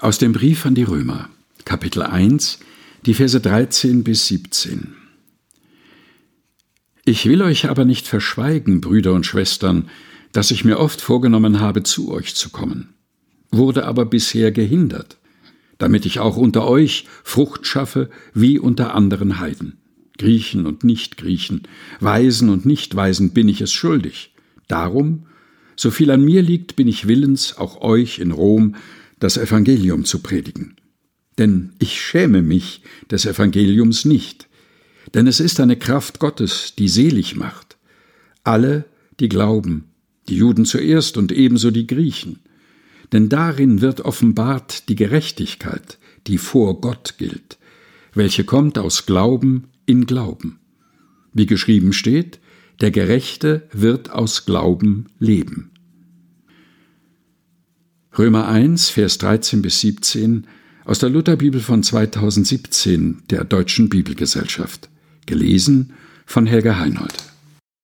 Aus dem Brief an die Römer, Kapitel 1, die Verse 13 bis 17. Ich will euch aber nicht verschweigen, Brüder und Schwestern, dass ich mir oft vorgenommen habe, zu euch zu kommen, wurde aber bisher gehindert, damit ich auch unter euch Frucht schaffe, wie unter anderen Heiden. Griechen und Nichtgriechen, Weisen und Nichtweisen bin ich es schuldig. Darum, so viel an mir liegt, bin ich willens, auch euch in Rom das Evangelium zu predigen. Denn ich schäme mich des Evangeliums nicht, denn es ist eine Kraft Gottes, die selig macht. Alle, die glauben, die Juden zuerst und ebenso die Griechen. Denn darin wird offenbart die Gerechtigkeit, die vor Gott gilt, welche kommt aus Glauben in Glauben. Wie geschrieben steht, der Gerechte wird aus Glauben leben. Römer 1, Vers 13 bis 17 aus der Lutherbibel von 2017 der Deutschen Bibelgesellschaft. Gelesen von Helga Heinold.